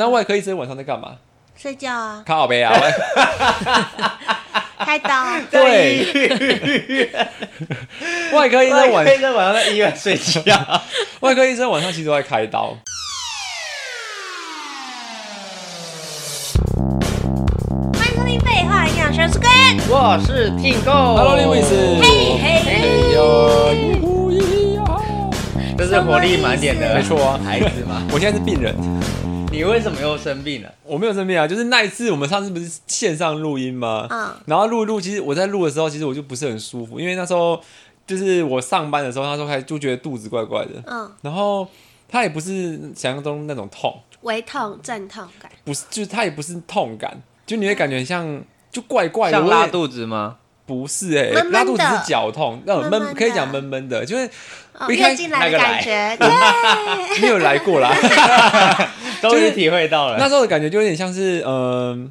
那外科医生晚上在干嘛？睡觉啊。靠北啊！开刀。对。外科医生晚，外科医生晚上在医院睡觉。外科医生晚上其实都在开刀。欢迎收听废话营养学，我是 Gwen，我是 Tingo。Hello，Lewis。嘿嘿嘿呦。活力满点的，没错啊，孩子嘛。我现在是病人。你为什么又生病了？我没有生病啊，就是那一次我们上次不是线上录音吗？嗯。然后录一录，其实我在录的时候，其实我就不是很舒服，因为那时候就是我上班的时候，那时候还就觉得肚子怪怪的。嗯。然后它也不是想象中那种痛，微痛、阵痛感。不是，就是它也不是痛感，就你会感觉很像就怪怪的。像拉肚子吗？不是哎、欸，拉肚子是绞痛，那种闷可以讲闷闷的，就是一开进来的感觉，对，没有来过啦，终于体会到了。那时候的感觉就有点像是，嗯、呃，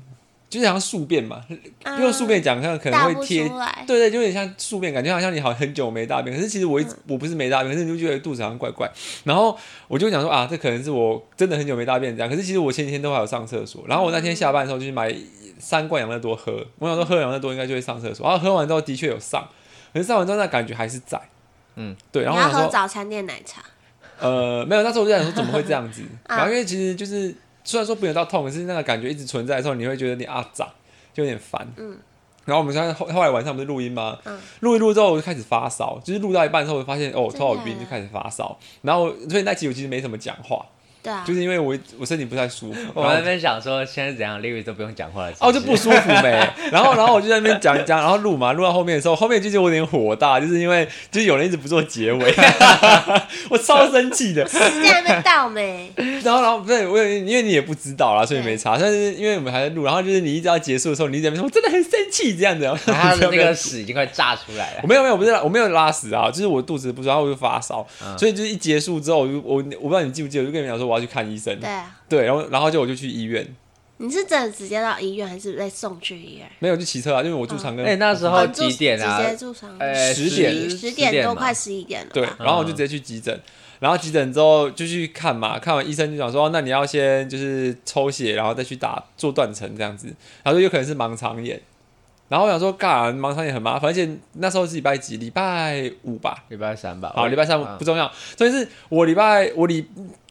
就是像宿便嘛，嗯、用宿便讲，像可能会贴，对，对对，就有点像宿便，感觉好像你好很久没大便，可是其实我一直、嗯、我不是没大便，可是你就觉得肚子好像怪怪，然后我就想说啊，这可能是我真的很久没大便这样，可是其实我前几天都还有上厕所，然后我那天下班的时候就去买。三罐养乐多喝，我想说喝养乐多应该就会上厕所，然后喝完之后的确有上，可是上完之后那感觉还是在，嗯，对。然后我想说你要喝早餐店奶茶？呃，没有，那时候我就想说怎么会这样子，然后因为其实就是虽然说不有到痛，可是那个感觉一直存在的时候，你会觉得你啊咋，就有点烦，嗯。然后我们现在后后来晚上不是录音吗？嗯。录一录之后我就开始发烧，就是录到一半之后我发现哦头好晕，就开始发烧，然后所以那期我其实没怎么讲话。对啊，就是因为我我身体不太舒服，我在那边想说现在怎样，Lewis 都不用讲话了，哦，就不舒服呗，然后然后我就在那边讲讲，然后录嘛，录到后面的时候，后面就是我有点火大，就是因为就是有人一直不做结尾，我超生气的，时间还没到没，然后然后不对，我因为你也不知道啦，所以没查，但是因为我们还在录，然后就是你一直要结束的时候，你一直在那边说我真的很生气这样子，然 后他的那个屎已经快炸出来了，我没有没有不是我没有拉屎啊，就是我肚子不舒服，然后我就发烧，所以就是一结束之后，我就我我不知道你记不记得，我就跟你们讲说我要去看医生。对啊，对，然后然后就我就去医院。你是真的直接到医院，还是被送去医院？没有，就骑车啊，因为我住长庚。哎，那时候几点啊？直接住长庚。呃，十点，十点多，快十一点了。对，然后我就直接去急诊，然后急诊之后就去看嘛，看完医生就讲说，那你要先就是抽血，然后再去打做断层这样子，然后说有可能是盲肠炎。然后我想说，干盲肠炎很麻烦，而且那时候是礼拜几？礼拜五吧，礼拜三吧。好，礼拜三不重要，所以是我礼拜我礼。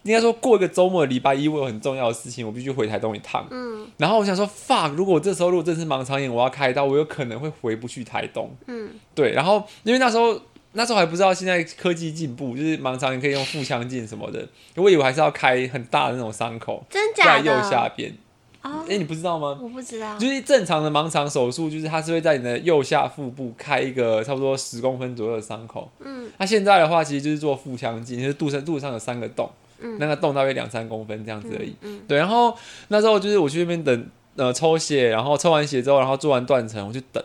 应该说过一个周末的礼拜一，我有很重要的事情，我必须回台东一趟。嗯，然后我想说，fuck，如果我这时候如果真是盲肠炎，我要开刀，我有可能会回不去台东。嗯，对。然后因为那时候那时候还不知道现在科技进步，就是盲肠炎可以用腹腔镜什么的，我以为还是要开很大的那种伤口，真假的？在右下边。哦，哎，你不知道吗？我不知道。就是正常的盲肠手术，就是它是会在你的右下腹部开一个差不多十公分左右的伤口。嗯，那现在的话，其实就是做腹腔镜，就是肚上肚子上有三个洞。嗯、那个洞大约两三公分这样子而已，嗯嗯、对。然后那时候就是我去那边等，呃，抽血，然后抽完血之后，然后做完断层，我就等。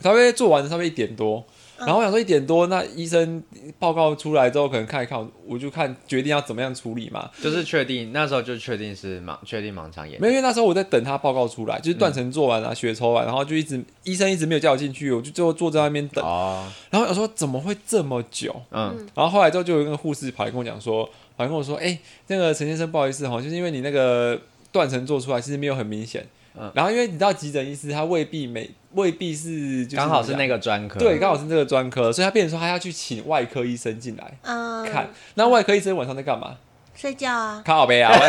稍微做完，稍微一点多，然后我想说一点多，那医生报告出来之后，可能看一看，我就看决定要怎么样处理嘛。就是确定那时候就确定是盲，确定盲肠炎。没有，因为那时候我在等他报告出来，就是断层做完了，嗯、血抽完，然后就一直医生一直没有叫我进去，我就最后坐在那边等。哦。然后我说怎么会这么久？嗯。然后后来之后就有一个护士跑来跟我讲说。反正跟我说，哎、欸，那个陈先生，不好意思哈，就是因为你那个断层做出来，其实没有很明显。嗯。然后因为你知道急诊医师他未必没未必是刚好是那个专科，对，刚好是这个专科，所以他变成说他要去请外科医生进来看。嗯。那外科医生晚上在干嘛？睡觉啊。靠北啊。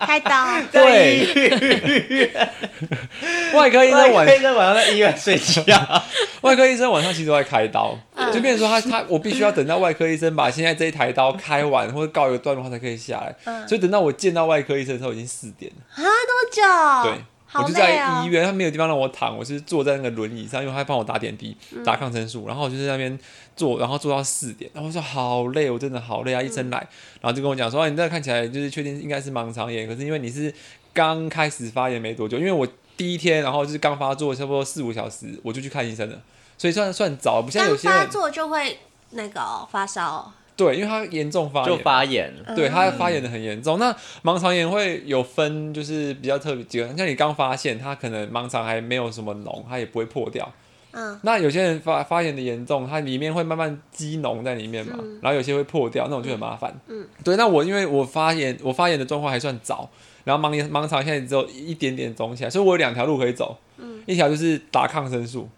开刀。对。外科医生晚上在医院睡觉。外科医生晚上其实都在开刀，嗯、就变成说他他我必须要等到外科医生把现在这一台刀开完或者告一个段落，他才可以下来。嗯、所以等到我见到外科医生的时候已经四点了。啊，多久？对，哦、我就在医院，他没有地方让我躺，我是坐在那个轮椅上，因为他帮我打点滴、打抗生素，然后我就在那边坐，然后坐到四点，然后我说好累，我真的好累啊！医生来，然后就跟我讲说，你这看起来就是确定应该是盲肠炎，可是因为你是刚开始发炎没多久，因为我。第一天，然后就是刚发作，差不多四五小时，我就去看医生了，所以算算早，不像有些人发作就会那个、哦、发烧。对，因为它严重发炎，就发炎，对，它发炎的很严重。嗯、那盲肠炎会有分，就是比较特别几个，像你刚发现，它可能盲肠还没有什么脓，它也不会破掉。嗯，那有些人发发炎的严重，它里面会慢慢积脓在里面嘛，嗯然后有些会破掉，那种就很麻烦。嗯，对，那我因为我发炎，我发炎的状况还算早，然后盲盲肠现在只有一点点肿起来，所以我有两条路可以走。嗯，一条就是打抗生素。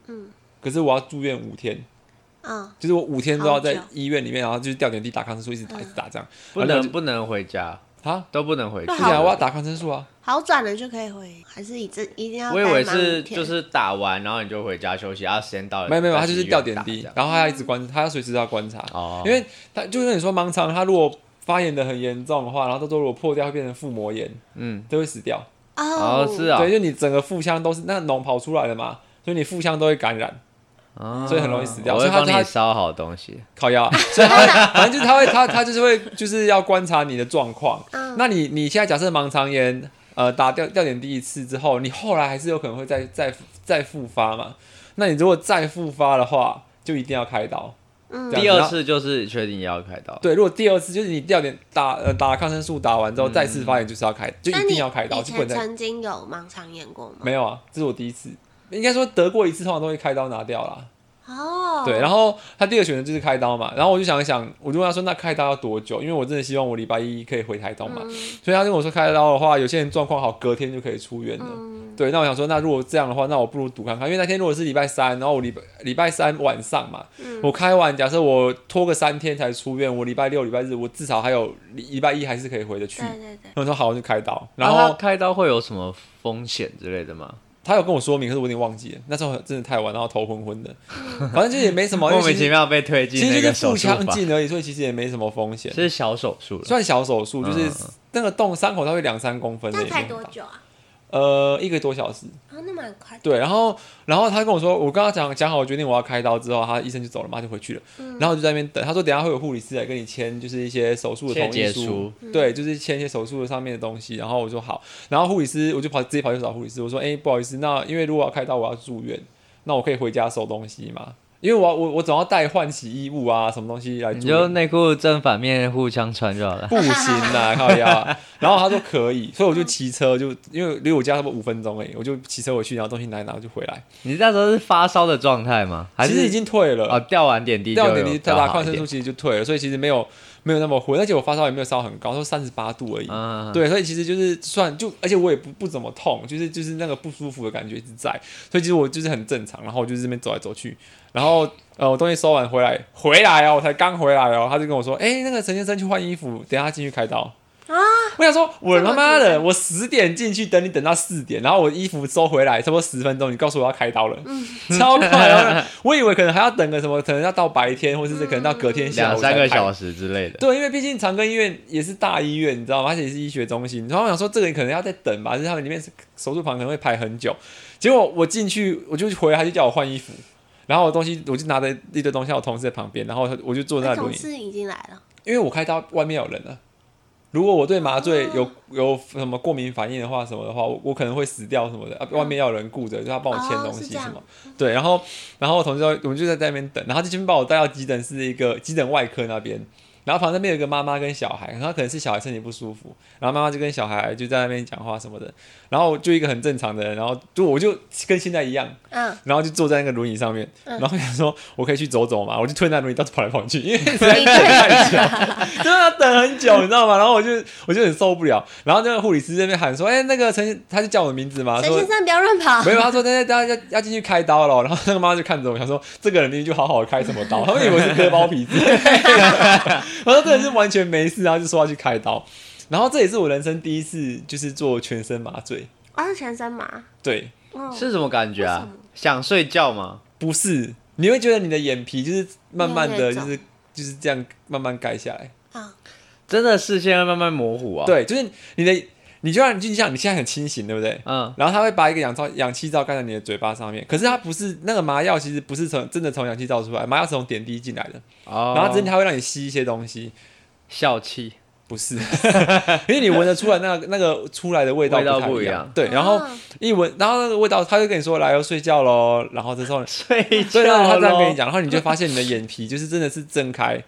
嗯，可是我要住院五天，嗯，就是我五天都要在医院里面，然后就是吊点滴、打抗生素，一直打、嗯一直打这样。不能不能回家，啊，都不能回那去。啊，我要打抗生素啊。好转了就可以回，还是一直一定要？我以为是就是打完，然后你就回家休息，然后时间到了。没有没有，他就是吊点滴然后他要一直观，他要随时要观察。哦，因为他就跟你说盲肠，他如果发炎的很严重的话，然后到时候如果破掉，会变成腹膜炎，嗯，都会死掉。哦哦是啊，对，就你整个腹腔都是那脓跑出来了嘛，所以你腹腔都会感染，哦所以很容易死掉我会帮你烧好东西。靠腰啊。所以他反正就是他会他他就是会就是要观察你的状况。嗯那你你现在假设盲肠炎，呃，打掉掉点第一次之后，你后来还是有可能会再再再复发嘛？那你如果再复发的话，就一定要开刀。嗯第二次就是确定要开刀。对，如果第二次就是你掉点打呃打抗生素打完之后、嗯再次发炎，就是要开，就一定要开刀，以前曾经有盲肠炎过吗？没有啊，这是我第一次。应该说得过一次，通常都会开刀拿掉啦。哦，对，然后他第二个选择就是开刀嘛，然后我就想一想，我就问他说那开刀要多久？因为我真的希望我礼拜一可以回台东嘛，嗯所以他跟我说开刀的话，有些人状况好，隔天就可以出院了。嗯对，那我想说，那如果这样的话，那我不如赌看看，因为那天如果是礼拜三，然后我礼拜礼拜三晚上嘛，嗯我开完，假设我拖个三天才出院，我礼拜六、礼拜日，我至少还有礼礼拜一还是可以回得去。对对对，我说好，我就开刀。然后开刀会有什么风险之类的吗？他有跟我说明，可是我有点忘记了，那时候真的太晚，然后头昏昏的，反正就也没什么，莫名其妙被推进其实就是腹腔镜而已，所以其实也没什么风险，是小手术了。算小手术，就是嗯那个洞伤口它会两三公分的，那开也没很大？多久啊？呃，一个多小时。哦，那蛮快的。对，然后然后他跟我说，我跟他讲讲好，我决定我要开刀之后，他医生就走了嘛，就回去了。嗯然后我就在那边等，他说等下会有护理师来跟你签，就是一些手术的同意书书，对，就是签一些手术的上面的东西。然后我说好，然后护理师我就跑直接跑去找护理师，我说哎、不好意思，那因为如果要开刀我要住院，那我可以回家收东西吗？因为我我我总要带换洗衣物啊，什么东西来你就内裤正反面互相穿就好了。不行啦，靠腰。然后他说可以，所以我就骑车，就因为离我家差不多五分钟而已，我就骑车回去，然后东西拿一拿就回来。你那时候是发烧的状态吗？还是其实已经退了，哦，吊完点滴吊点滴比较好一点打抗生素其实就退了，所以其实没有没有那么昏，而且我发烧也没有烧很高，说三十八度而已。嗯，对，所以其实就是算就，而且我也不不怎么痛，就是就是那个不舒服的感觉一直在，所以其实我就是很正常，然后我就这边走来走去，然后呃我东西收完回来回来哦，我才刚回来哦，他就跟我说，哎、那个陈先生去换衣服，等一下进去开刀。啊，我想说，我他妈的，我十点进去等你等到四点，然后我衣服收回来差不多十分钟，你告诉我要开刀了，嗯超快哦！我以为可能还要等个什么，可能要到白天，或者是可能到隔天下两午三个小时。之类的。对，因为毕竟长庚医院也是大医院，你知道吗？而且也是医学中心。然后我想说，这个人可能要再等吧，就是他们里面手术房可能会排很久。结果我进去，我就回来，他就叫我换衣服，然后我东西我就拿着一堆东西，我同事在旁边，然后我就坐在那轮椅，那同事已经来了。因为我开刀外面有人了。如果我对麻醉有、哦有什么过敏反应的话，什么的话，我我可能会死掉什么的。啊、外面要有人顾着，就他帮我签东西什么。对，然后然后我同事就我们就在在那边等，然后他就先把我带到急诊室一个急诊外科那边。然后旁边有一个妈妈跟小孩，然后可能是小孩身体不舒服，然后妈妈就跟小孩就在那边讲话什么的，然后就一个很正常的人，然后就我就跟现在一样，嗯，然后就坐在那个轮椅上面，嗯。然后想说我可以去走走嘛，我就推那轮椅到处跑来跑去，因为实在等太久，真的要等很久，你知道吗？然后我就我就很受不了，然后那个护理师在那边喊说，哎、那个陈，他就叫我的名字嘛，说陈先生不要乱跑。没有，他说大家大家要要进去开刀了，然后那个妈妈就看着我，想说这个人明明就好好的开什么刀，他们以为是割包皮之类的，我说这人是完全没事，然后就说要去开刀，然后这也是我人生第一次就是做全身麻醉，啊是全身麻。对，哦，是什么感觉啊？想睡觉吗？不是，你会觉得你的眼皮就是慢慢的就是就是这样慢慢盖下来，啊，真的视线会慢慢模糊啊？，对，就是你的，你就像就像你现在很清醒，对不对？嗯，然后他会把一个氧罩氧气罩盖在你的嘴巴上面，可是它不是那个麻药，其实不是从真的从氧气罩出来，麻药是从点滴进来的，哦，然后真的它会让你吸一些东西，笑气，不是，因为你闻得出来那个那个出来的味道味道不一样。对，然后啊一闻，然后那个味道，他就跟你说来要睡觉喽，然后这时候睡觉对，然后他这样跟你咯讲，然后你就发现你的眼皮就是真的是睁开，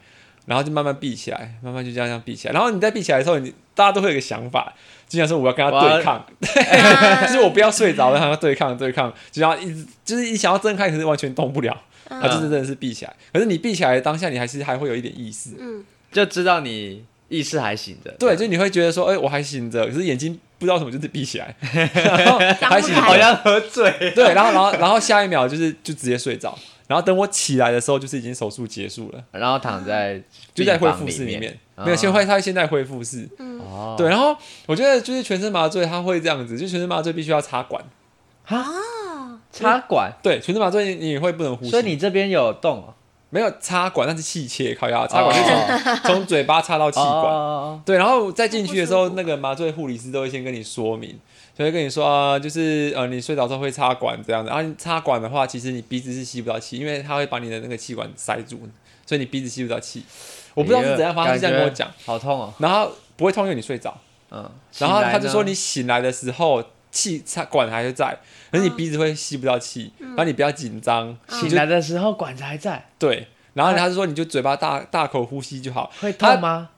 然后就慢慢闭起来，慢慢就这样这样闭起来。然后你在闭起来的时候，你大家都会有一个想法，就像说我要跟他对抗，对，就是我不要睡着，然后要对抗对抗，就要一直就是一想要睁开，可是完全动不了，他、嗯、就是真的是闭起来。可是你闭起来的当下，你还是还会有一点意识，嗯，就知道你意识还醒着，对，就你会觉得说，哎、欸，我还醒着，可是眼睛不知道什么就是闭起来，然后还醒，好像喝醉，对，然后然后然后下一秒就是就直接睡着。然后等我起来的时候，就是已经手术结束了，然后躺在就在恢复室里面，没有先恢他现在恢复室，哦，对，然后我觉得就是全身麻醉，他会这样子，就全身麻醉必须要插管。啊，插管，对，全身麻醉你会不能呼吸，所以你这边有洞没有插管，那是气切，靠腰插管就从 从嘴巴插到气管，对，然后再进去的时候，那个麻醉护理师都会先跟你说明。所以跟你说啊，就是呃，你睡着之后会插管这样子。然后你插管的话，其实你鼻子是吸不到气，因为它会把你的那个气管塞住，所以你鼻子吸不到气。我不知道是怎样，反正是这样跟我讲。好痛哦！然后不会痛，因为你睡着。嗯。然后他就说，你醒来的时候气插管还是在，可是你鼻子会吸不到气。然后你不要紧张。醒来的时候管子还在。对。然后他就说，你就嘴巴大大口呼吸就好。会痛吗？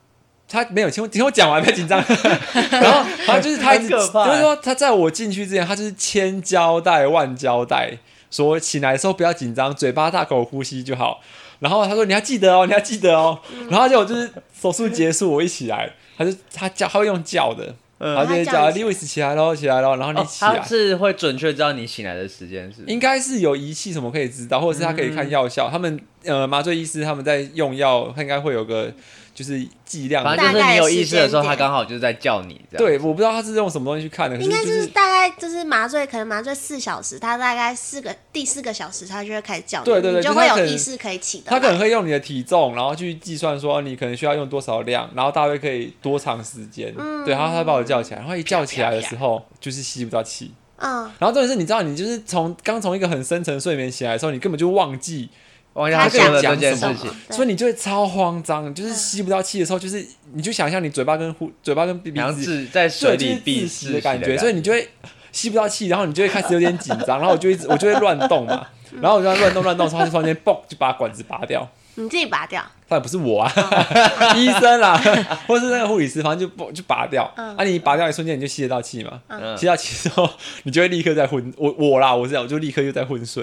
他没有听我听我讲完，别紧张。然后，然后就是他一直，就是说他在我进去之前，他就是千交代万交代，说醒来的时候不要紧张，嘴巴大口呼吸就好。然后他说你要记得哦，你要记得哦。然后就就是手术结束，我一起来，他就他叫他会用叫的，然后就叫 Lewis 起来喽，起来喽。然后你起来，他是会准确知道你醒来的时间是？应该是有仪器什么可以知道，或者是他可以看药效。他们呃麻醉医师他们在用药，他应该会有个。就是剂量，反正就是你有意识的时候，他刚好就是在叫你。对，我不知道他是用什么东西去看的。应该就是大概就是麻醉，可能麻醉四小时，他大概四个第四个小时，他就会开始叫你，对对对，你就会有意识可以起的。他可能会用你的体重，然后去计算说你可能需要用多少量，然后大约可以多长时间。嗯，对，然后他把我叫起来，然后一叫起来的时候就是吸不到气。嗯，然后重点是，你知道，你就是从刚从一个很深层睡眠醒来的时候，你根本就忘记。他讲了这件事情，所以你就会超慌张，就是吸不到气的时候，就是你就想象你嘴巴跟呼嘴巴跟鼻子在水里闭死的感觉，所以你就会吸不到气，然后你就会开始有点紧张，然后我就一直我就会乱动嘛，然后我就乱动乱动，然后就突然间嘣就把管子拔掉，你自己拔掉？当然不是我啊，医生啦，或是那个护理师，反正就嘣就拔掉。啊，你拔掉一瞬间你就吸得到气嘛，吸到气之后你就会立刻在昏，我我啦，我这样我就立刻又在昏睡。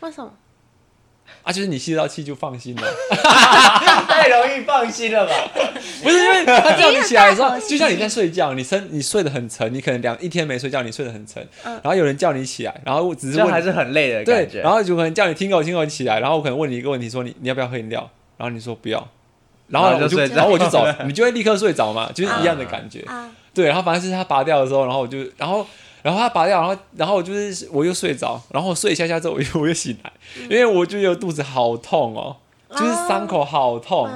为什么？啊，就是你吸得到气就放心了，太容易放心了吧？不是因为他叫你起来的时候，就像你在睡觉，你身你睡得很沉，你可能两一天没睡觉，你睡得很沉，然后有人叫你起来，然后只是问还是很累的感觉，对，然后就可能叫你听口听口起来，然后我可能问你一个问题，说你你要不要喝饮料，然后你说不要，然后我就然后我就走，你就会立刻睡着嘛，就是一样的感觉，对，然后反正是他拔掉的时候，然后我就然后。然后他拔掉，然后然后我就是我又睡着，然后我睡一下下之后我又我又醒来，因为我就觉得肚子好痛哦，就是伤口好痛。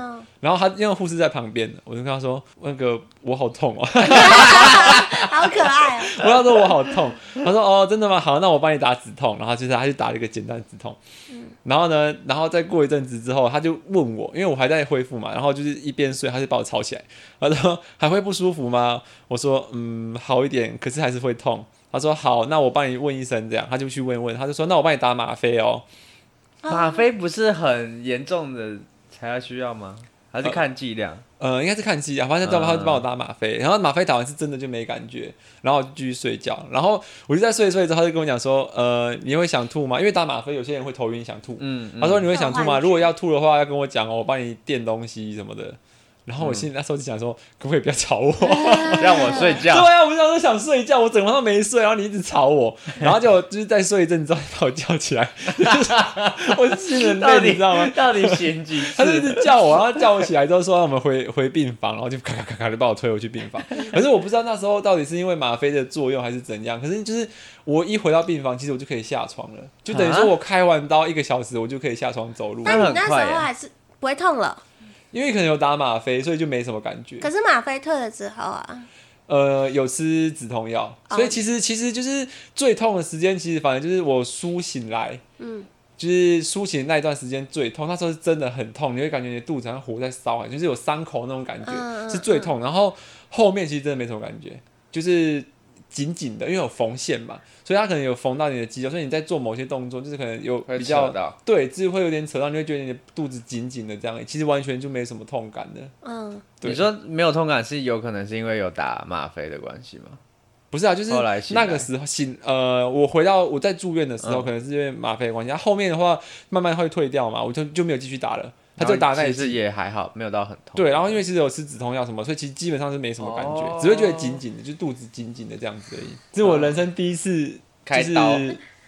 然后他因为护士在旁边，我就跟他说：“那个我好痛哦。”好可爱哦！我跟他说我好痛，他说：“哦，真的吗？好，那我帮你打止痛。”然后就是他就打了一个简单止痛。然后呢，然后再过一阵子之后，他就问我，因为我还在恢复嘛，然后就是一边睡，他就把我吵起来，他说：“还会不舒服吗？”我说：“嗯，好一点，可是还是会痛。”他说：“好，那我帮你问医生，这样他就去问问，他就说：那我帮你打吗啡哦。吗啡不是很严重的才要需要吗？还是看剂量？呃，应该是看剂量。反正他就帮我打吗啡，然后吗啡打完是真的就没感觉，然后我就继续睡觉。然后我就在睡一睡之后，他就跟我讲说：呃，你会想吐吗？因为打吗啡有些人会头晕想吐。嗯，他说你会想吐吗？如果要吐的话，要跟我讲哦，我帮你垫东西什么的。”然后我心里那时候就想说，可不可以不要吵我，让我睡觉？对啊，我那时候想睡觉，我整晚上没睡，然后你一直吵我，然后就就是再睡一阵之后把我叫起来，我心很累，你知道吗？到底醒几次？他就一直叫我，然后叫我起来之后说让我们回回病房，然后就咔咔咔咔的把我推回去病房。可是我不知道那时候到底是因为吗啡的作用还是怎样，可是就是我一回到病房，其实我就可以下床了，就等于说我开完刀一个小时，我就可以下床走路。那你那时候还是不会痛了？因为可能有打吗啡，所以就没什么感觉。可是吗啡退了之后啊，呃，有吃止痛药，所以其实其实就是最痛的时间，其实反正就是我苏醒来，嗯，就是苏醒那一段时间最痛。那时候是真的很痛，你会感觉你的肚子像火在烧，就是有伤口那种感觉是最痛。然后后面其实真的没什么感觉，就是紧紧的，因为有缝线嘛，所以它可能有缝到你的肌肉，所以你在做某些动作，就是可能有比较对，就是会有点扯到，你会觉得你的肚子紧紧的这样，其实完全就没什么痛感的。嗯，对你说没有痛感是有可能是因为有打吗啡的关系吗？不是啊，就是那个时候醒呃，我回到我在住院的时候，嗯、可能是因为吗啡的关系，后面的话慢慢会退掉嘛，我就就没有继续打了。他就打那一次也还好，没有到很痛。对，然后因为其实有吃止痛药什么，所以其实基本上是没什么感觉，哦、只会觉得紧紧的，就肚子紧紧的这样子而已。这是我人生第一次、就是、开刀。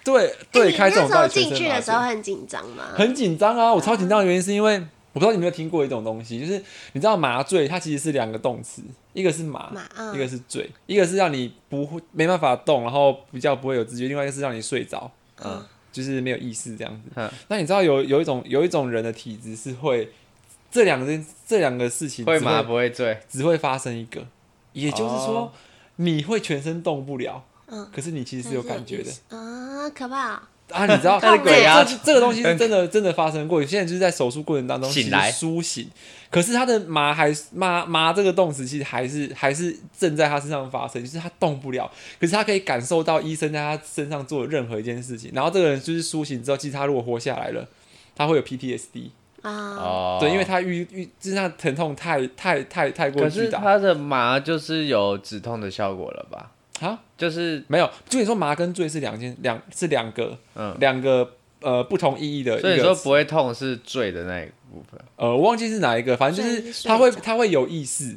对对，开这种刀。进去的时候很紧张吗？很紧张啊！我超紧张的原因是因为我不知道你有没有听过一种东西，就是你知道麻醉它其实是两个动词，一个是麻，麻嗯、一个是醉，一个是让你不会没办法动，然后比较不会有知觉，另外一个是让你睡着。嗯。就是没有意识这样子。嗯、那你知道有有一种有一种人的体质是会这两个这两个事情会，会麻不会醉，只会发生一个，也就是说、哦、你会全身动不了，嗯，可是你其实是有感觉的。啊，可怕。啊，你知道 他的鬼啊，这个东西是真的真的发生过。现在就是在手术过程当中醒来苏醒，可是他的麻还是麻麻这个动词其实还是还是正在他身上发生，就是他动不了，可是他可以感受到医生在他身上做任何一件事情。然后这个人就是苏醒之后，其实他如果活下来了，他会有 PTSD 啊，对，因为他遇遇就是那疼痛太太太太过巨大。可是他的麻就是有止痛的效果了吧？啊，就是没有，就你说麻跟醉是两件两是两个，嗯，两个呃不同意义的。所以说不会痛是醉的那一部分。呃，我忘记是哪一个，反正就是他会他会有意识，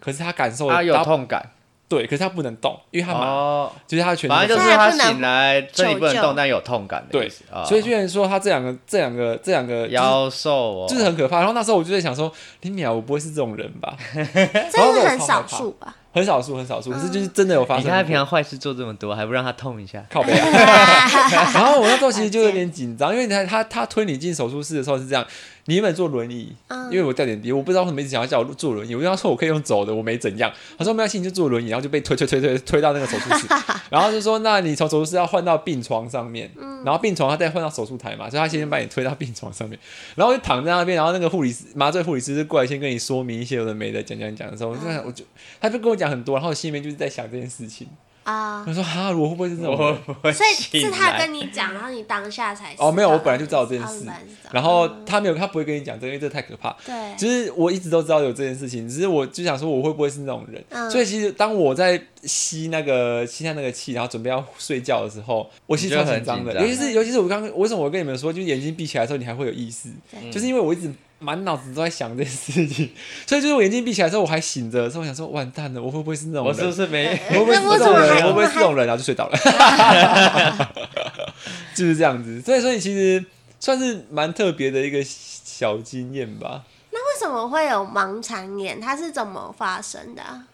可是他感受他有痛感，对，可是他不能动，因为他麻，就是他全反正就是他醒来这里不能动，但有痛感的意思。所以居然说他这两个这两个这两个妖兽哦，就是很可怕。然后那时候我就在想说，林淼，我不会是这种人吧？真的很少数吧。很少数，很少数，可是就是真的有发生。你看他平常坏事做这么多，还不让他痛一下，靠北。然后我那时候其实就有点紧张，因为你看他他推你进手术室的时候是这样。你原本坐轮椅，因为我掉点滴，我不知道为什么一直想要叫我坐轮椅。我跟他说我可以用走的，我没怎样。他说没关系，你就坐轮椅，然后就被推推推推推到那个手术室。然后就说，那你从手术室要换到病床上面，然后病床他再换到手术台嘛，所以他先把你推到病床上面，然后就躺在那边。然后那个护理师麻醉护理师就过来先跟你说明一些有的没的，讲讲讲的时候，我就我就他就跟我讲很多，然后我心里面就是在想这件事情。啊！他说哈，我会不会是这种？所以是他跟你讲，然后你当下才哦，没有，我本来就知道这件事。然后他没有，他不会跟你讲这个，因为这太可怕。对，其实我一直都知道有这件事情，只是我就想说，我会不会是那种人？所以其实当我在吸那个吸下那个气，然后准备要睡觉的时候，我其实超紧张的。尤其是尤其是我刚刚为什么我跟你们说，就是眼睛闭起来的时候，你还会有意识，就是因为我一直。满脑子都在想这件事情，所以就是我眼睛闭起来之后，我还醒着的时候，我想说完蛋了，我会不会是那种人？我是不是没？我 会不会是这种人？我会不会是这种人？然后就睡着了，就是这样子。所以，所以其实算是蛮特别的一个小经验吧。那为什么会有盲肠炎？它是怎么发生的啊？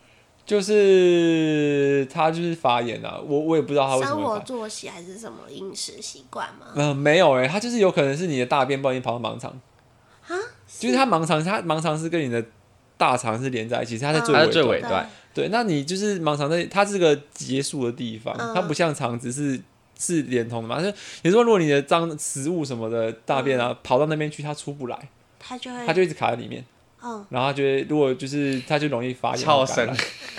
就是他就是发炎啊，我我也不知道他为什么。生活作息还是什么饮食习惯吗？嗯、呃，没有哎、欸，他就是有可能是你的大便不小心跑到盲肠。就是它盲肠，它盲肠是跟你的大肠是连在一起，它在最尾最尾端。对，那你就是盲肠在它是个结束的地方，它不像肠子是是连通的嘛。就你说，如果你的脏食物什么的大便啊跑到那边去，它出不来，它就会它就一直卡在里面。嗯然后它就会如果就是它就容易发炎。超深。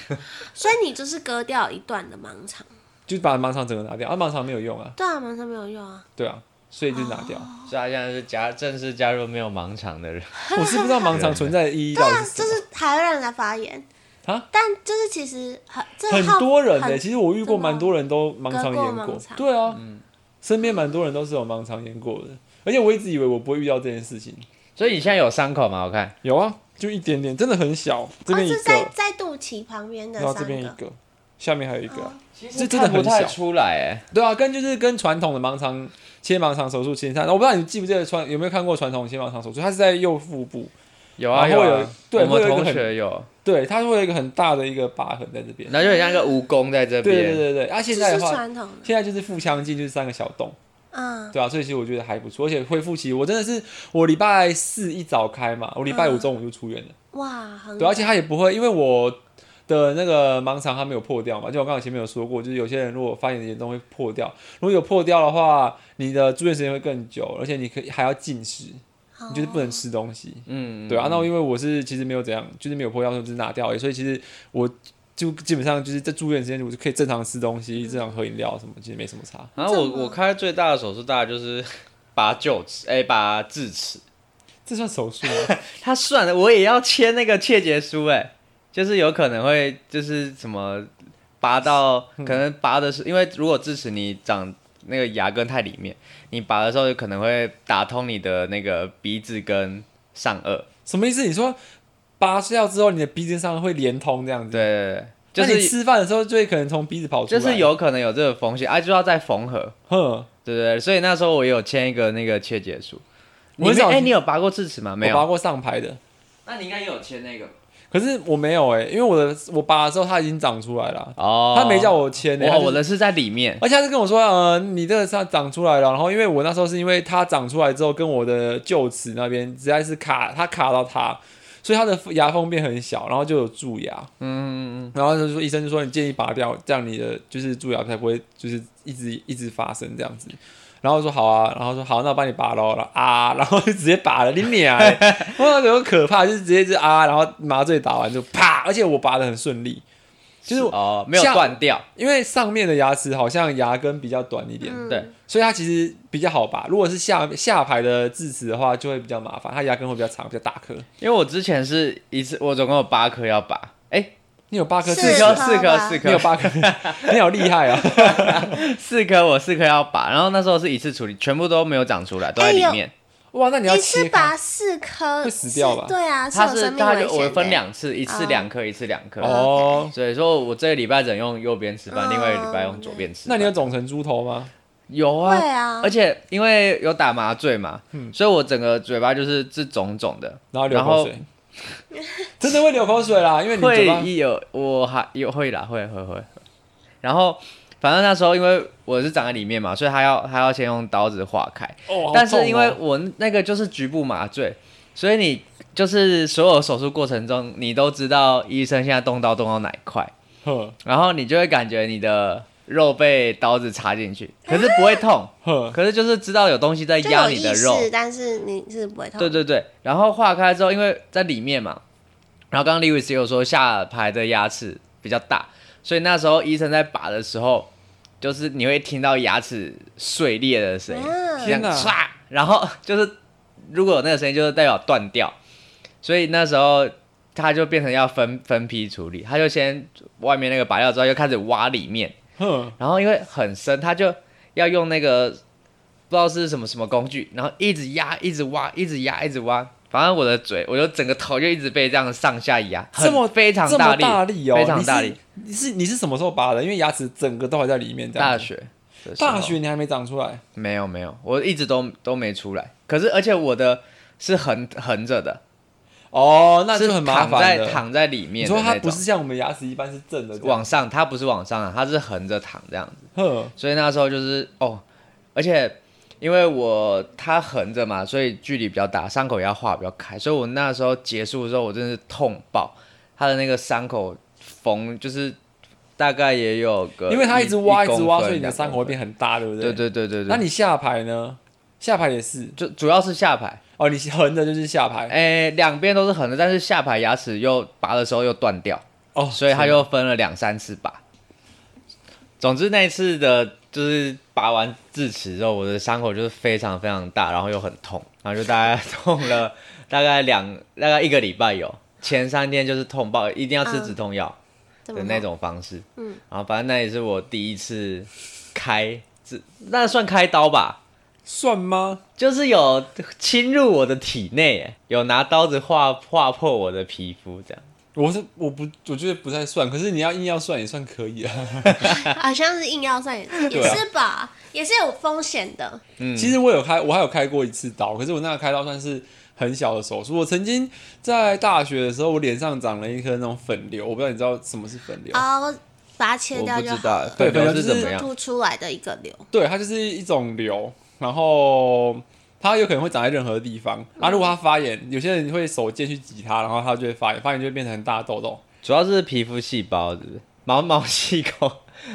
所以你就是割掉一段的盲肠，就把盲肠整个拿掉，啊，盲肠没有用啊。对啊，盲肠没有用啊。对啊。所以就拿掉，所以他现在是加正式加入没有盲肠的人。我是不知道盲肠存在的意义到底是什么。对啊，就是还会让人家发炎啊。但就是其实很很多人呢，其实我遇过蛮多人都盲肠炎过。对啊，身边蛮多人都是有盲肠炎过的。而且我一直以为我不会遇到这件事情。所以你现在有伤口吗？我看有啊，就一点点，真的很小。这边一个，在肚脐旁边的。然后这边一个，下面还有一个。其实真的不太出来哎。对啊，跟就是跟传统的盲肠。切盲肠手术其实我不知道你记不记得传有没有看过传统切盲肠手术，它是在右腹部，有啊有啊，对，我们同学有，对，它会有一个很大的一个疤痕在这边，然后就很像一个蜈蚣在这边，对对对对，啊现在的话，现在就是腹腔镜就是三个小洞，嗯，对啊，所以其实我觉得还不错，而且恢复期我真的是我礼拜四一早开嘛，我礼拜五中午就出院了，哇，对，而且它也不会，因为我。的那个盲肠它没有破掉嘛？就我刚才前面有说过，就是有些人如果发炎严重会破掉。如果有破掉的话，你的住院时间会更久，而且你可以还要禁食，你就是不能吃东西。嗯，对啊。那因为我是其实没有怎样，就是没有破掉，就是拿掉。所以其实我就基本上就是在住院时间，我就可以正常吃东西，正常喝饮料什么，其实没什么差。然后我我开最大的手术，大概就是拔臼齿，哎，拔智齿，这算手术吗？他算了，我也要签那个切结书，哎，就是有可能会就是什么拔到，可能拔的是，因为如果智齿你长那个牙根太里面，你拔的时候就可能会打通你的那个鼻子跟上颚。什么意思？你说？拔掉之后，你的鼻子上会连通这样子。对对对，就是你吃饭的时候就会可能从鼻子跑出来，就是有可能有这个风险啊，就要再缝合。哼，对对对，所以那时候我也有签一个那个切结书。你哎、欸，你有拔过智齿吗？没有，我拔过上排的。那你应该也有签那个。可是我没有哎、欸，因为我的我拔的时候它已经长出来了。哦。他没叫我签的、欸。我的是在里面，而且他是跟我说，呃，你这个是长出来了。然后因为我那时候是因为它长出来之后，跟我的臼齿那边实在是卡，它卡到它。所以他的牙缝变很小，然后就有蛀牙。嗯嗯嗯。然后就说医生就说，你建议拔掉，这样你的就是蛀牙才不会就是一直一直发生这样子。然后说好啊，然后说好，那我帮你拔喽了啊，然后就直接拔了，你娘哎！哇，有可怕，就是直接就啊，然后麻醉打完就啪，而且我拔的很顺利。就是哦，没有断掉，因为上面的牙齿好像牙根比较短一点，嗯、对，所以它其实比较好拔。如果是下下排的智齿的话，就会比较麻烦，它牙根会比较长，比较大颗。因为我之前是一次，我总共有八颗要拔，哎、欸，你有八颗，四颗，四颗，四颗，你有八颗，你好厉害啊！四颗，我四颗要拔，然后那时候是一次处理，全部都没有长出来，都在里面。欸哇，那你要一次拔四颗会死掉吧？对啊，它是它就我分两次，欸、一次两颗，一次两颗。哦，所以说我这个礼拜只能用右边吃饭，哦、另外一个礼拜用左边吃。那你有肿成猪头吗？有啊，对啊，而且因为有打麻醉嘛，嗯、所以我整个嘴巴就是是肿肿的，然后流口水，真的会流口水啦，因为你嘴巴会有，我还有会啦，会会会，然后。反正那时候因为我是长在里面嘛，所以他要他要先用刀子划开。哦，但是因为我那个就是局部麻醉，所以你就是所有手术过程中，你都知道医生现在动刀动到哪一块。然后你就会感觉你的肉被刀子插进去，可是不会痛。呵可是就是知道有东西在压你的肉，但是你是不会痛。对对对，然后化开之后，因为在里面嘛，然后刚刚 Liwis 有说下排的牙齿比较大，所以那时候医生在拔的时候。就是你会听到牙齿碎裂的声音，天哪！然后就是如果有那个声音，就是代表断掉。所以那时候他就变成要分分批处理，他就先外面那个拔掉之后，又开始挖里面。然后因为很深，他就要用那个不知道是什么什么工具，然后一直压，一直挖，一直压，一直挖。反正我的嘴，我就整个头就一直被这样上下压，这么非常大力，大力哦，非常大力。你是你是什么时候拔的？因为牙齿整个都还在里面。大学，大学你还没长出来？没有没有，我一直都都没出来。可是而且我的是横横着的。哦，那就很麻烦躺在躺在里面。你说它不是像我们牙齿一般是正的，往上，它不是往上啊，它是横着躺这样子。哼，所以那时候就是哦，而且。因为我它横着嘛，所以距离比较大，伤口也要划比较开，所以我那时候结束的时候，我真的是痛爆。它的那个伤口缝就是大概也有个，因为它一直挖一直挖，所以你的伤口会变很大，对不对？对对对对对。那你下排呢？下排也是，就主要是下排哦。你横的就是下排，哎，两边都是横的，但是下排牙齿又拔的时候又断掉哦，所以他又分了两三次拔。总之那一次的。就是拔完智齿之后，我的伤口就是非常非常大，然后又很痛，然后就大概 痛了大概两大概一个礼拜有，前三天就是痛爆，一定要吃止痛药的那种方式。嗯，然后反正那也是我第一次开，那算开刀吧？算吗？就是有侵入我的体内，有拿刀子划划破我的皮肤这样。我是我不我觉得不太算，可是你要硬要算也算可以啊。好像是硬要算也也是吧，啊、也是有风险的。嗯，其实我有开，我还有开过一次刀，可是我那个开刀算是很小的手术。我曾经在大学的时候，我脸上长了一颗那种粉瘤，我不知道你知道什么是粉瘤啊？把它切掉就好了。对，粉瘤是怎么样？凸出来的一个瘤。对，它就是一种瘤，然后。它有可能会长在任何地方，啊，如果它发炎，有些人会手贱去挤它，然后它就会发炎，发炎就会变成很大的痘痘。主要是皮肤细胞是不是？毛毛细孔，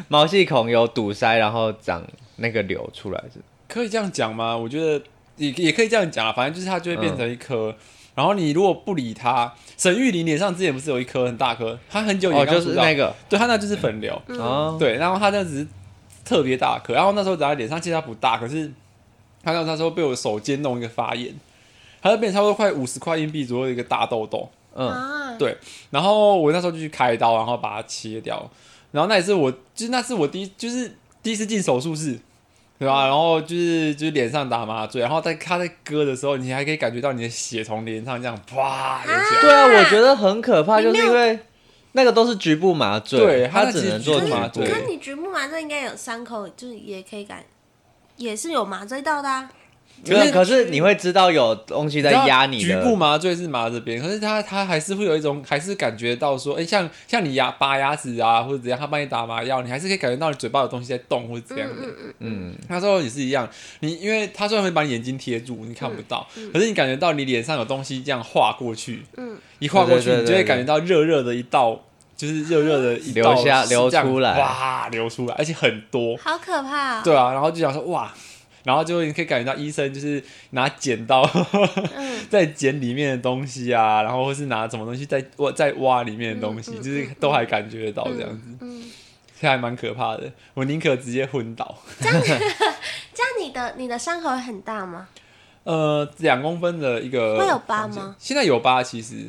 毛细孔有堵塞，然后长那个瘤出来是？可以这样讲吗？我觉得也也可以这样讲啊，反正就是它就会变成一颗，嗯、然后你如果不理它，沈玉琳脸上之前不是有一颗很大颗，它很久以前、哦、就是那个，对它那就是粉瘤，哦、嗯，对，然后它那只是特别大颗，然后那时候在他脸上其实它不大，可是他那时候被我手尖弄一个发炎，他就变成差不多快五十块硬币左右的一个大痘痘，嗯，对，然后我那时候就去开刀，然后把它切掉，然后那也是我，就是那是我第一，就是第一次进手术室。对吧？然后就是就是脸上打麻醉，然后在他在割的时候，你还可以感觉到你的血从脸上这样啪流下来。对啊，我觉得很可怕，就是因为那个都是局部麻醉，对，他只能做麻醉。那你局部麻醉应该有伤口，就是也可以感，也是有麻醉到的啊。可是，可是你会知道有东西在压你的。局部麻醉是麻这边，可是他他还是会有一种，还是感觉到说，哎、欸，像像你牙拔牙齿啊，或者怎样，他帮你打麻药，你还是可以感觉到你嘴巴有东西在动，或者怎样的。嗯嗯。他说也是一样，你因为他虽然会把你眼睛贴住，你看不到，嗯嗯、可是你感觉到你脸上有东西这样划过去，嗯，一划过去，你就会感觉到热热的一道，就是热热的一流下流出来，哇，流出来，而且很多，好可怕、哦。对啊，然后就想说哇。然后就你可以感觉到医生就是拿剪刀 在剪里面的东西啊，然后或是拿什么东西在挖在挖里面的东西，就是都还感觉得到这样子，嗯，这还蛮可怕的。我宁可直接昏倒。这样，这样你的你的伤口很大吗？呃，两公分的一个，会有疤吗？现在有疤，其实，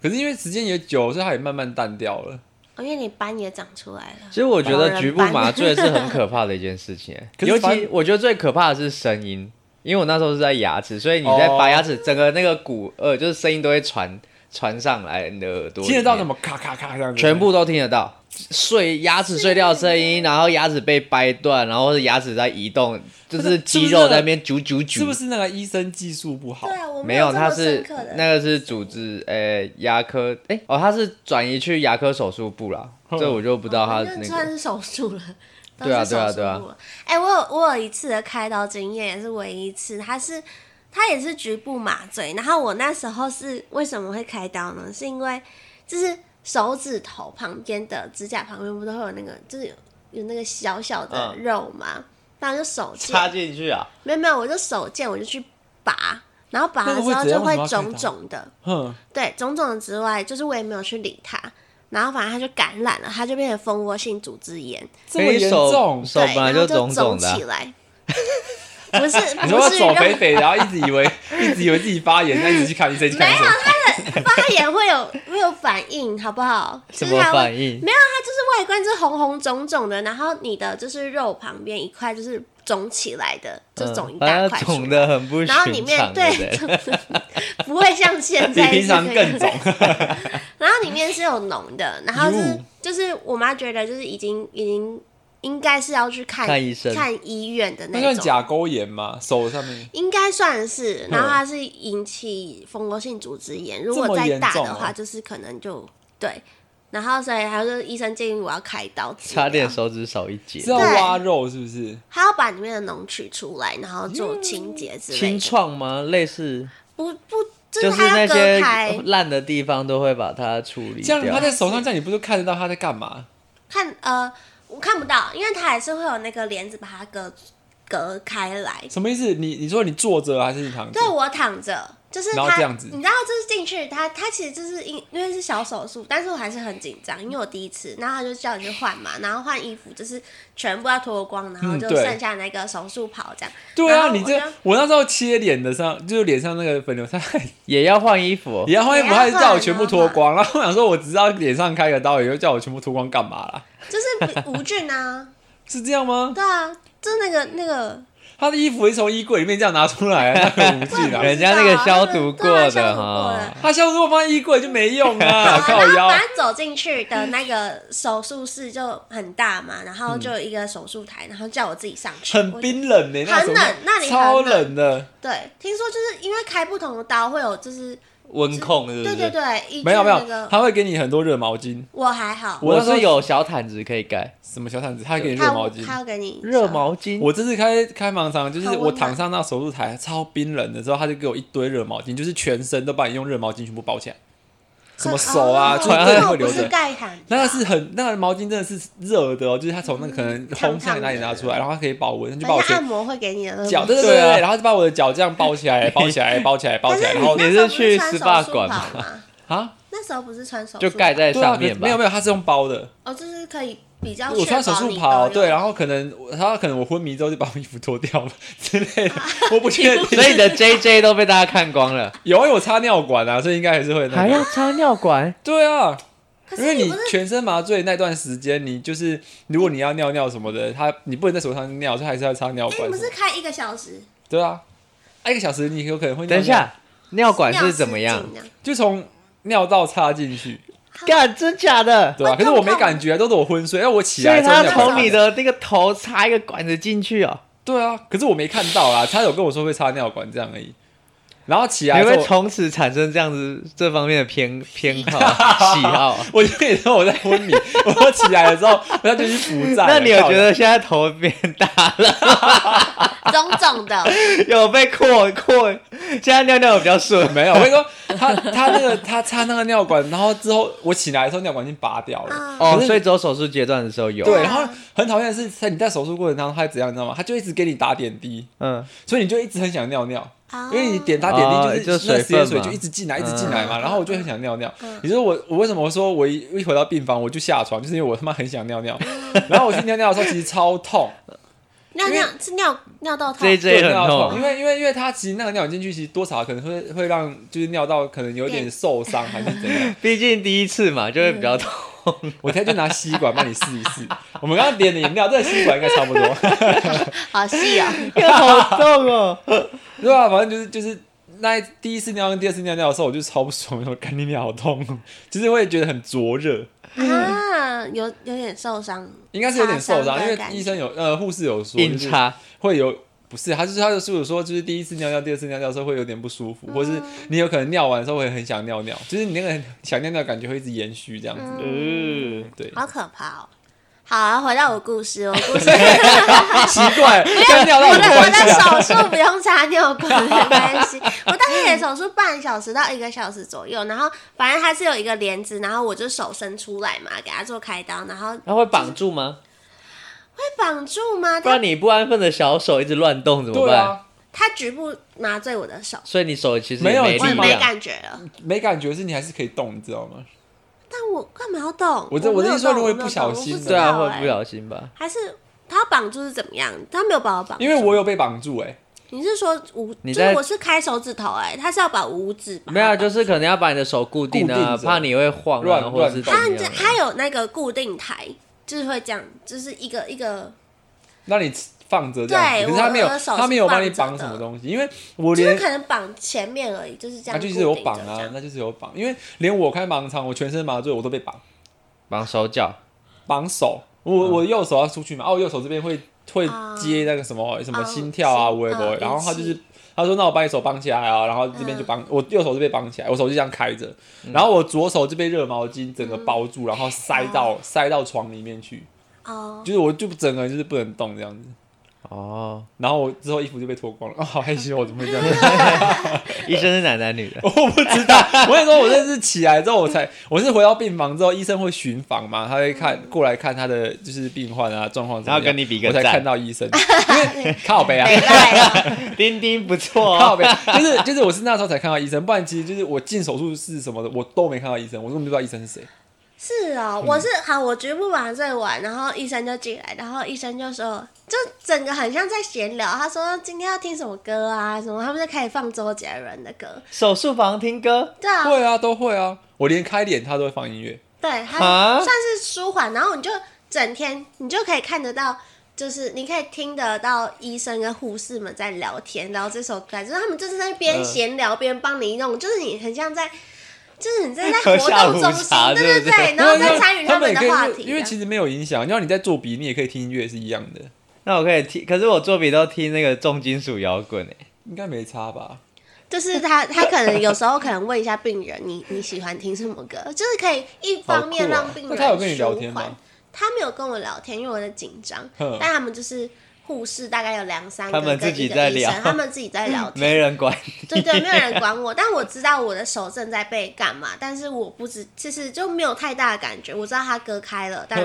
可是因为时间也久，所以它也慢慢淡掉了。哦因为你斑也长出来了。其实我觉得局部麻醉是很可怕的一件事情，尤其我觉得最可怕的是声音，因为我那时候是在牙齿，所以你在拔牙齿，整个那个骨呃，就是声音都会传传上来你的耳朵，听得到什么咔咔咔这样，全部都听得到，碎牙齿碎掉的声音，然后牙齿被掰断，然后是牙齿在移动，就是肌肉在那边啾啾啾。是不是那个医生技术不好？对啊，我没有，他是那个是主治，诶，牙科，诶，哦，他是转移去牙科手术部了，这我就不知道他那算 是手术了。对啊，对啊，对啊。哎，我有我有一次的开刀经验，也是唯一一次，他是他也是局部麻醉，然后我那时候是为什么会开刀呢？是因为就是。手指头旁边的指甲旁边不都会有那个，就是有有那个小小的肉吗？然后、嗯、就手贱。插进去啊？没有没有，我就手贱，我就去拔，然后拔了之后就会肿肿的。嗯，对，肿肿的之外，就是我也没有去理它，然后反正它就感染了，它就变成蜂窝性组织炎，这么严重，手本来就肿肿的、啊。不是，你说手肥肥，然后一直以为 一直以为自己发炎，但一直去看医生，去看医生。没有，他的发炎会有会有反应，好不好？什么反应？没有，它就是外观就是红红肿肿的，然后你的就是肉旁边一块就是肿起来的，就肿一大块，肿的很不。然后里面对，不会像现在比平常更肿。然后里面是有脓的，然后是就是我妈觉得就是已经已经。应该是要去看看医生、看医院的那种。那算甲沟炎吗？手上面应该算是，然后它是引起蜂窝性组织炎。如果再大的话，就是可能就对。然后所以还是医生建议我要开刀，差点手指少一截。是要挖肉是不是？他要把里面的脓取出来，然后做清洁之类的。清创吗？类似？不不，就是那些烂的地方都会把它处理。这样他在手上，这样你不是看得到他在干嘛？看呃。我看不到，因为它还是会有那个帘子把它隔隔开来。什么意思？你你说你坐着还是你躺着？对，我躺着，就是他这样子。你知道，就是进去，他他其实就是因因为是小手术，但是我还是很紧张，因为我第一次。然后他就叫你去换嘛，然后换衣服，就是全部要脱光，然后就剩下那个手术袍这样。对啊，你这我那时候切脸的上，就是脸上那个粉瘤，他 也要换衣服，也要换衣服，他还是叫我全部脱光。然后我想说，我只知道脸上开个刀，也就叫我全部脱光干嘛啦？就是无菌啊，是这样吗？对啊，就是那个那个，他的衣服是从衣柜里面这样拿出来，人家那个消毒过的哈，他消毒过放在衣柜就没用啊，靠腰。反正走进去的那个手术室就很大嘛，然后就有一个手术台，然后叫我自己上去，很冰冷的，很冷，那里超冷的。对，听说就是因为开不同的刀会有就是。温控是不是？对对对，没有没有，他会给你很多热毛巾。我还好，我是有小毯子可以盖。什么小毯子？他会给你热毛巾。他要给你热毛巾。我这次开开盲肠，就是我躺上那手术台超冰冷的时候，他就给我一堆热毛巾，就是全身都把你用热毛巾全部包起来。什么手啊，哦、穿上会流着。那个是很，那个毛巾真的是热的哦，就是它从那可能烘箱那里拿出来，然后它可以保温，就把我按摩会给你的脚，对对对，然后就把我的脚这样包起来，包起来，包起来，包起来。然后你是去 SPA 馆吗？啊？那时候不是穿手术就盖在上面，没有没有，它是用包的。哦，就是可以。比较我穿手术袍，对，然后可能他可能我昏迷之后就把我衣服脱掉了 之类的，啊、我不确定。所以你的 JJ 都被大家看光了。有，因为我插尿管啊，所以应该还是会、那个。还要插尿管？对啊，因为你全身麻醉那段时间，你就是如果你要尿尿什么的，他你不能在手上尿，所以还是要插尿管。你们是开一个小时？对啊，一个小时你有可能会尿尿。等一下，尿管是怎么样？就从尿道插进去。干，真假的？对啊，可是我没感觉，都是我昏睡，因为我起来。所以他从你的那个头插一个管子进去哦。对啊，可是我没看到啊，他有跟我说会插尿管这样而已。然后起来，你会从此产生这样子这方面的偏偏好 喜好？我就跟你说我在昏迷，我起来的时候，我要就去扶站。那你有觉得现在头变大了？肿肿的，有被扩扩，现在尿尿比较顺。没有，我跟你说，他他那个他插那个尿管，然后之后我起来的时候尿管已经拔掉了。哦，所以只有手术阶段的时候有。对，然后很讨厌的是，在你在手术过程当中，他怎样你知道吗？他就一直给你打点滴，嗯，所以你就一直很想尿尿，因为你点打点滴就是那食盐水就一直进来，一直进来嘛。然后我就很想尿尿。你说我我为什么说我一一回到病房我就下床，就是因为我他妈很想尿尿。然后我去尿尿的时候其实超痛。尿尿是尿尿道痛，对尿痛，因为因为因为他其实那个尿进去，其实多少可能会会让就是尿道可能有点受伤还是怎样。毕竟第一次嘛，就会比较痛。我现在就拿吸管帮你试一试。我们刚刚点的饮料，这个吸管应该差不多。好细啊，好痛哦，对啊？反正就是就是那第一次尿跟第二次尿尿的时候，我就超不爽，说干你尿好痛，就是会觉得很灼热。啊，有有点受伤，应该是有点受伤，因为医生有呃护士有说，硬插会有不是，他就是他的师傅说，就是第一次尿尿、第二次尿尿的时候会有点不舒服，或是你有可能尿完的时候会很想尿尿，就是你那个想尿尿感觉会一直延续这样子，嗯，对，好可怕哦。好，啊回到我故事，我 故事奇怪，跟尿道有关系啊。我的手术不用插尿管没关系，我大概也手术半小时到一个小时左右，然后反正它是有一个帘子，然后我就手伸出来嘛，给他做开刀，然后它会绑住吗？会绑住吗？不然你不安分的小手一直乱动怎么办？他局部麻醉我的手，所以你手其实没有，我没感觉了，没感觉是你还是可以动，你知道吗？但我干嘛要动？我这我的意思说，如果不小心，对啊，会不小心吧？还是他绑住是怎么样？他没有把我绑住，因为我有被绑住哎。你是说五？就是我是开手指头哎，他是要把五指没有，就是可能要把你的手固定啊，怕你会晃乱或者是他他有那个固定台，就是会这样，就是一个一个。那你。放着这样子，可是他没有，他没有帮你绑什么东西，因为我连可能绑前面而已，就是这样。那就是有绑啊，那就是有绑，因为连我开盲肠，我全身麻醉，我都被绑，绑手脚，绑手。我我右手要出去嘛，哦，右手这边会会接那个什么什么心跳啊，我也不会。然后他就是他说，那我把你手绑起来啊，然后这边就绑我右手就被绑起来，我手就这样开着，然后我左手就被热毛巾整个包住，然后塞到塞到床里面去，哦，就是我就整个人就是不能动这样子。哦，然后我之后衣服就被脱光了，哦，好害羞，我怎么会这样？医生是男男女的？我不知道。我跟你说，我这是起来之后，我才我是回到病房之后，医生会巡房嘛，他会看过来看他的就是病患啊状况，然后跟你比个，我才看到医生，因为靠北啊，丁丁不错，靠北，就是就是我是那时候才看到医生，不然其实就是我进手术室什么的，我都没看到医生，我根本不知道医生是谁。是哦，我是好，我局部麻醉完，然后医生就进来，然后医生就说，就整个很像在闲聊。他说今天要听什么歌啊？什么？他们就开始放周杰伦的歌。手术房听歌？对啊，会啊，都会啊。我连开脸他都会放音乐。对，他算是舒缓，然后你就整天你就可以看得到，就是你可以听得到医生跟护士们在聊天，然后这首歌，就是他们就是在边闲聊边帮你弄，就是你很像在。就是你在在活动中心，对对对，然后再参与他们的话题。因为其实没有影响，因为你在做笔，你也可以听音乐是一样的。那我可以听，可是我做笔都听那个重金属摇滚诶，应该没差吧？就是他他可能有时候可能问一下病人，你你喜欢听什么歌？就是可以一方面让病人舒缓。他有跟你聊天吗？他没有跟我聊天，因为我在紧张。但他们就是护士大概有两三个，他们自己在聊，他们自己在聊天，没人管。对对，没有人管我，但我知道我的手正在被干嘛，但是我不知，其实就没有太大的感觉。我知道它割开了，但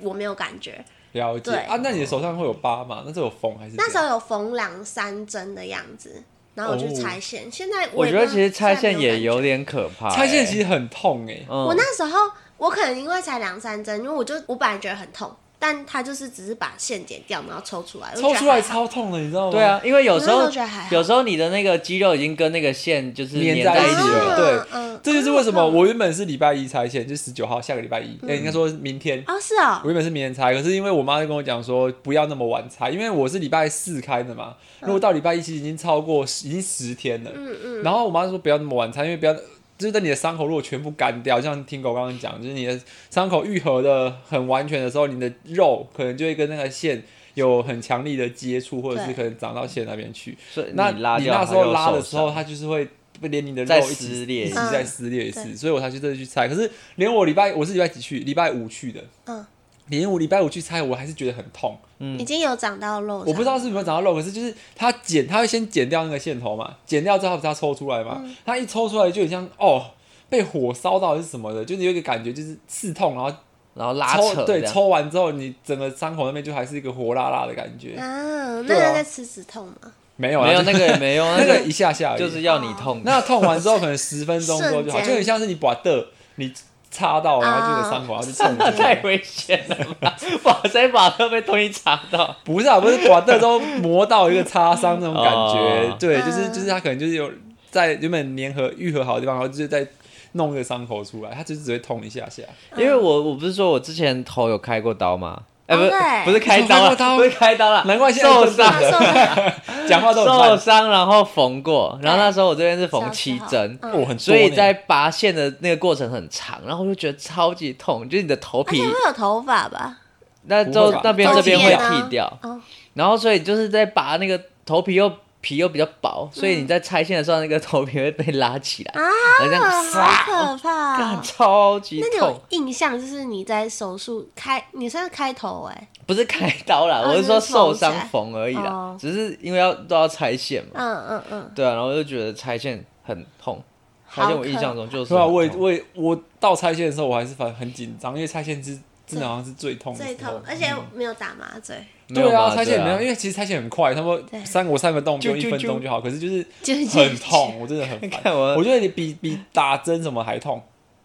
我没有感觉。了解啊，那你的手上会有疤吗？那是有缝还是？那时候有缝两三针的样子，然后我就拆线。现在我觉得其实拆线也有点可怕，拆线其实很痛哎。我那时候我可能因为才两三针，因为我就我本来觉得很痛。但他就是只是把线剪掉，然后抽出来，抽出来超痛的，你知道吗？对啊，因为有时候有时候你的那个肌肉已经跟那个线就是粘在一起了。对，这就是为什么我原本是礼拜一拆线，就十九号下个礼拜一，哎，应该说明天。哦，是啊。我原本是明天拆，可是因为我妈就跟我讲说不要那么晚拆，因为我是礼拜四开的嘛。如果到礼拜一其实已经超过已经十天了。嗯嗯。然后我妈就说不要那么晚拆，因为不要。就是在你的伤口如果全部干掉，像听狗刚刚讲，就是你的伤口愈合的很完全的时候，你的肉可能就会跟那个线有很强力的接触，或者是可能长到线那边去。对那你那时候拉的时候，它就是会连你的肉一起撕裂，一起再撕裂一次，嗯、所以我才去这里去拆。可是连我礼拜我是礼拜几去？礼拜五去的。嗯。连我礼拜五去拆，我还是觉得很痛。嗯，已经有长到肉。我不知道是有没有长到肉，可是就是它剪，它会先剪掉那个线头嘛，剪掉之后它抽出来嘛。嗯、他一抽出来就很像哦，被火烧到还是什么的，就是有一个感觉，就是刺痛，然后然后拉扯。对，抽完之后你整个伤口那边就还是一个火辣辣的感觉。啊，那个在吃止痛吗？没有，没有那个也没有，那个一下下就是要你痛。那痛完之后可能十分钟多就好，就很像是你把的你。插到，然后就有伤口，然后就痛。太危险了吧！哇塞，把特被东西插到。不是啊，不是把特都磨到一个擦伤那种感觉。对，就是就是他可能就是有在原本粘合愈合好的地方，然后就是在弄一个伤口出来，他就是只会痛一下下。因为我我不是说我之前头有开过刀吗？哎，不是不是开刀，不是开刀了，难怪现在受伤，讲话都受伤，然后缝过，然后那时候我这边是缝七针，所以在拔线的那个过程很长，然后我就觉得超级痛，就是你的头皮，会有头发吧？那就那边这边会剃掉，然后所以就是在拔那个头皮又。皮又比较薄，所以你在拆线的时候，那个头皮会被拉起来啊，好可怕，超级痛。那你有印象就是你在手术开，你算是开头哎，不是开刀啦，我是说受伤缝而已啦，只是因为要都要拆线嘛，嗯嗯嗯，对啊，然后我就觉得拆线很痛，而且我印象中就是，对啊，我我我到拆线的时候我还是反正很紧张，因为拆线是真的好像是最痛，最痛，而且没有打麻醉。对啊，拆线没有，因为其实拆线很快，他们三我三个洞就一分钟就好，可是就是很痛，我真的很烦。我觉得你比比打针什么还痛。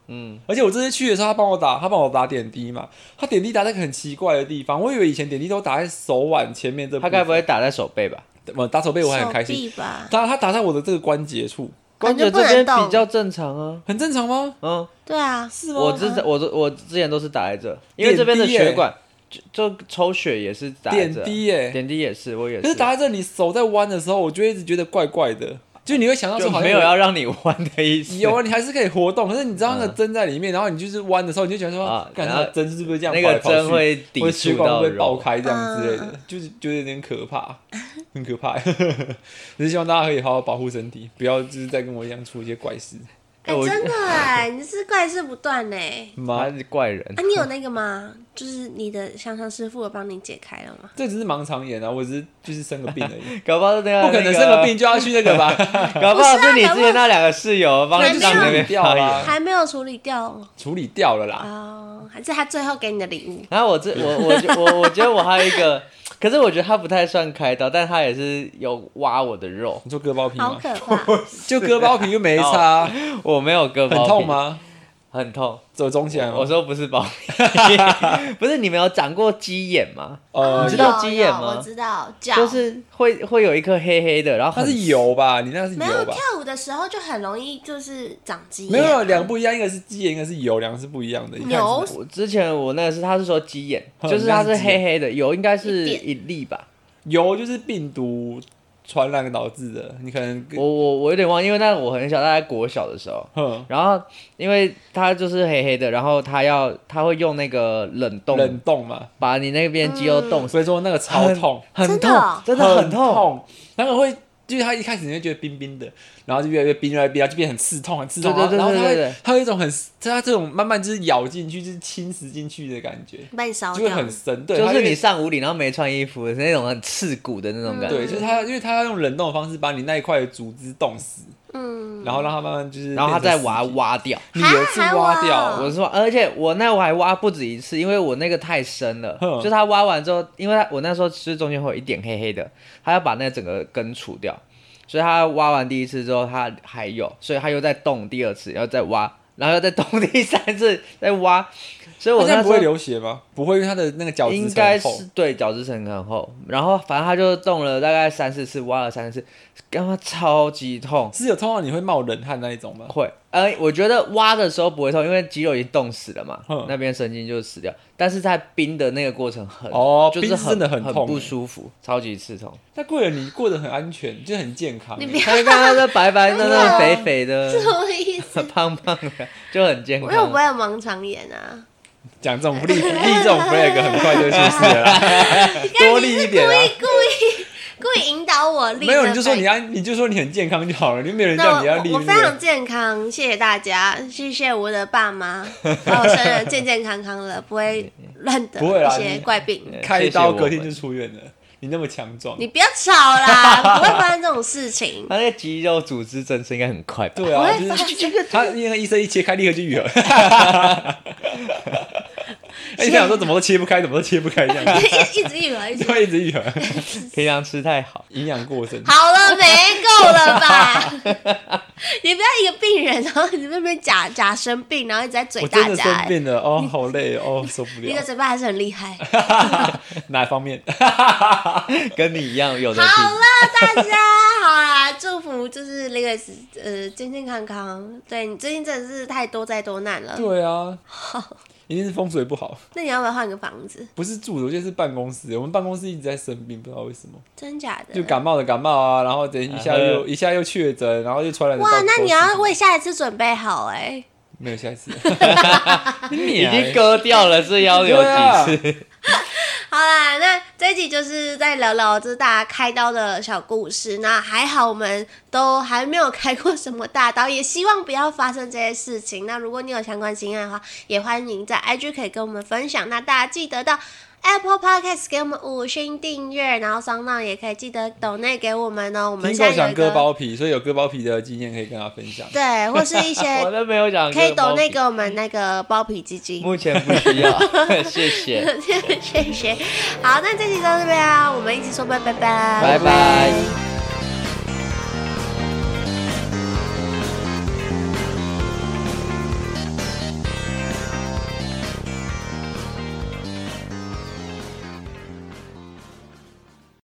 嗯，而且我这次去的时候，他帮我打，他帮我打点滴嘛，他点滴打在很奇怪的地方，我以为以前点滴都打在手腕前面这，他该不会打在手背吧？我打手背我还很开心。当然他打在我的这个关节处，关节这边比较正常啊，很正常吗？嗯，对啊，是吗？我之我我之前都是打在这，因为这边的血管。就就抽血也是打点滴耶，点滴也是，我也是。可是打在这里，手在弯的时候，我就一直觉得怪怪的。就你会想到说，没有要让你弯的意思。有啊，你还是可以活动。可是你知道那个针在里面，然后你就是弯的时候，你就觉得说，感觉针是不是这样？那个针会抵触到会爆开这样之类的，就是觉得有点可怕，很可怕。只是希望大家可以好好保护身体，不要就是再跟我一样出一些怪事。哎，真的哎，你是怪事不断呢。妈是怪人啊！你有那个吗？就是你的香香师傅有帮你解开了吗？这只是盲肠炎啊，我只是就是生个病而已。搞不好是那个，不可能生个病就要去那个吧？搞不好是你之前那两个室友帮你处理掉了，还没有处理掉，处理掉了啦。哦，还是他最后给你的礼物。然后我这我我我我觉得我还有一个。可是我觉得他不太算开刀，但他也是有挖我的肉。你说割包皮吗？好可怕！就割包皮又没差，我没有割包皮。很痛吗？很痛，走肿起来吗？我说不是包皮，不是你们有长过鸡眼吗？哦，你知道鸡眼吗？我知道，就是会会有一颗黑黑的，然后它是油吧？你那是油吧？没有，跳舞的时候就很容易就是长鸡眼。没有，两个不一样，一个是鸡眼，一个是油，两个是不一样的。油，我之前我那个是他是说鸡眼，就是它是黑黑的，油应该是一粒吧？油就是病毒。传染导致的，你可能我我我有点忘，因为那我很小，大概国小的时候，呵然后因为它就是黑黑的，然后它要它会用那个冷冻冷冻嘛，把你那边肌肉冻，所以说那个超痛，很痛，真的很痛，那个会就是它一开始你会觉得冰冰的，然后就越来越冰，越来越冰，然后就变很刺痛，很刺痛。然后它会它有一种很，它这种慢慢就是咬进去，就是侵蚀进去的感觉，被烧掉，就会很深。对，就是你上屋里然后没穿衣服的那种很刺骨的那种感觉。对，就是它，因为它要用冷冻的方式把你那一块的组织冻死。嗯，然后让它慢慢就是，然后它再把它挖掉，你有一次挖掉，我是说，而且我那我还挖不止一次，因为我那个太深了，就它挖完之后，因为我那时候其实中间会有一点黑黑的，它要把那整个根除掉，所以它挖完第一次之后，它还有，所以它又在动第二次，然后再挖，然后又再动第三次，再挖。所以我那不会流血吗？不会，因为他的那个角质应该是对角质层很厚。然后反正他就动了大概三四次，挖了三四次，干嘛超级痛？是有痛到你会冒冷汗那一种吗？会。呃，我觉得挖的时候不会痛，因为肌肉已经冻死了嘛，那边神经就死掉。但是在冰的那个过程很哦，就是真的很痛，不舒服，超级刺痛。但贵人你过得很安全，就很健康。你别看他这白白嫩嫩、肥肥的，什么意思？胖胖的就很健康。因为我不会有盲肠炎啊。讲这种立立这种 flag 很快就出事了，多立一点啊！故意故意故意引导我立。没有，你就说你要，你就说你很健康就好了，你没有人叫你要立。我非常健康，谢谢大家，谢谢我的爸妈，把我生得健健康康的，不会乱得一些怪病。开刀隔天就出院了。你那么强壮，你不要吵啦，不会发生这种事情。他那个肌肉组织增生应该很快吧？对啊，就是他因为医生一切开，立刻就愈合。哎，你想说怎么都切不开，怎么都切不开这样子，一直愈合，一直一直愈合。平常吃太好，营养过剩。好了没？够了吧？你不要一个病人，然后你那边假假生病，然后一直在嘴大家。我真的生病了哦，好累哦，受不了。你的嘴巴还是很厉害。哪方面？跟你一样有的。好了，大家好啦，祝福就是 Liwis 呃健健康康。对，你最近真的是太多灾多难了。对啊。一定是风水不好。那你要不要换个房子？不是住的，我觉得是办公室。我们办公室一直在生病，不知道为什么。真假的？就感冒的感冒啊，然后等一下又一下又确诊，然后又传染。哇，那你要为下一次准备好哎、欸。没有下一次。已经割掉了，是要有几次？好啦，那这一集就是在聊聊这是大家开刀的小故事。那还好，我们都还没有开过什么大刀，也希望不要发生这些事情。那如果你有相关经验的话，也欢迎在 IG 可以跟我们分享。那大家记得到。Apple Podcast 给我们五星订阅，然后 SoundOn 也可以记得抖内给我们哦。我们现在想割包皮，所以有割包皮的经验可以跟他分享。对，或是一些 我都没有讲，可以抖内给我们那个包皮基金。目前不需要，谢谢，谢谢。好，那这期就到这边啊，我们一起说拜拜拜拜拜。